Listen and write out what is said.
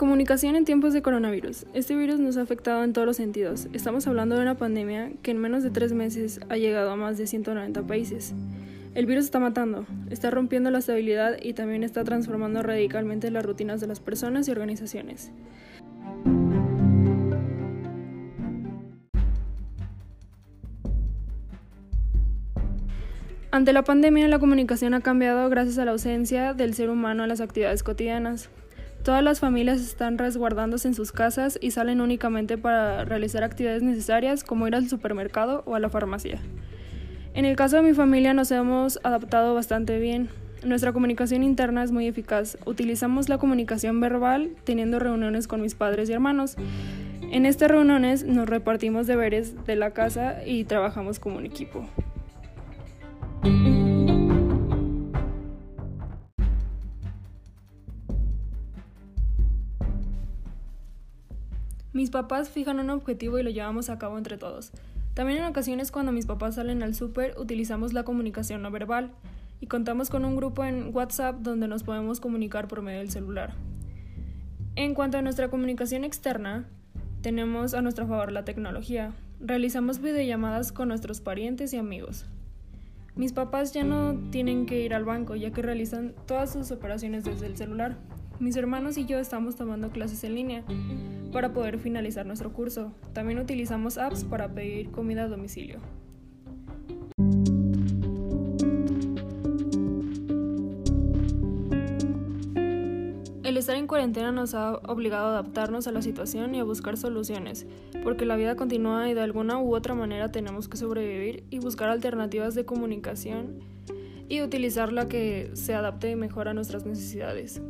Comunicación en tiempos de coronavirus. Este virus nos ha afectado en todos los sentidos. Estamos hablando de una pandemia que en menos de tres meses ha llegado a más de 190 países. El virus está matando, está rompiendo la estabilidad y también está transformando radicalmente las rutinas de las personas y organizaciones. Ante la pandemia, la comunicación ha cambiado gracias a la ausencia del ser humano en las actividades cotidianas. Todas las familias están resguardándose en sus casas y salen únicamente para realizar actividades necesarias como ir al supermercado o a la farmacia. En el caso de mi familia nos hemos adaptado bastante bien. Nuestra comunicación interna es muy eficaz. Utilizamos la comunicación verbal teniendo reuniones con mis padres y hermanos. En estas reuniones nos repartimos deberes de la casa y trabajamos como un equipo. Mis papás fijan un objetivo y lo llevamos a cabo entre todos. También en ocasiones cuando mis papás salen al súper utilizamos la comunicación no verbal y contamos con un grupo en WhatsApp donde nos podemos comunicar por medio del celular. En cuanto a nuestra comunicación externa, tenemos a nuestro favor la tecnología. Realizamos videollamadas con nuestros parientes y amigos. Mis papás ya no tienen que ir al banco ya que realizan todas sus operaciones desde el celular. Mis hermanos y yo estamos tomando clases en línea para poder finalizar nuestro curso. También utilizamos apps para pedir comida a domicilio. El estar en cuarentena nos ha obligado a adaptarnos a la situación y a buscar soluciones, porque la vida continúa y de alguna u otra manera tenemos que sobrevivir y buscar alternativas de comunicación y utilizar la que se adapte mejor a nuestras necesidades.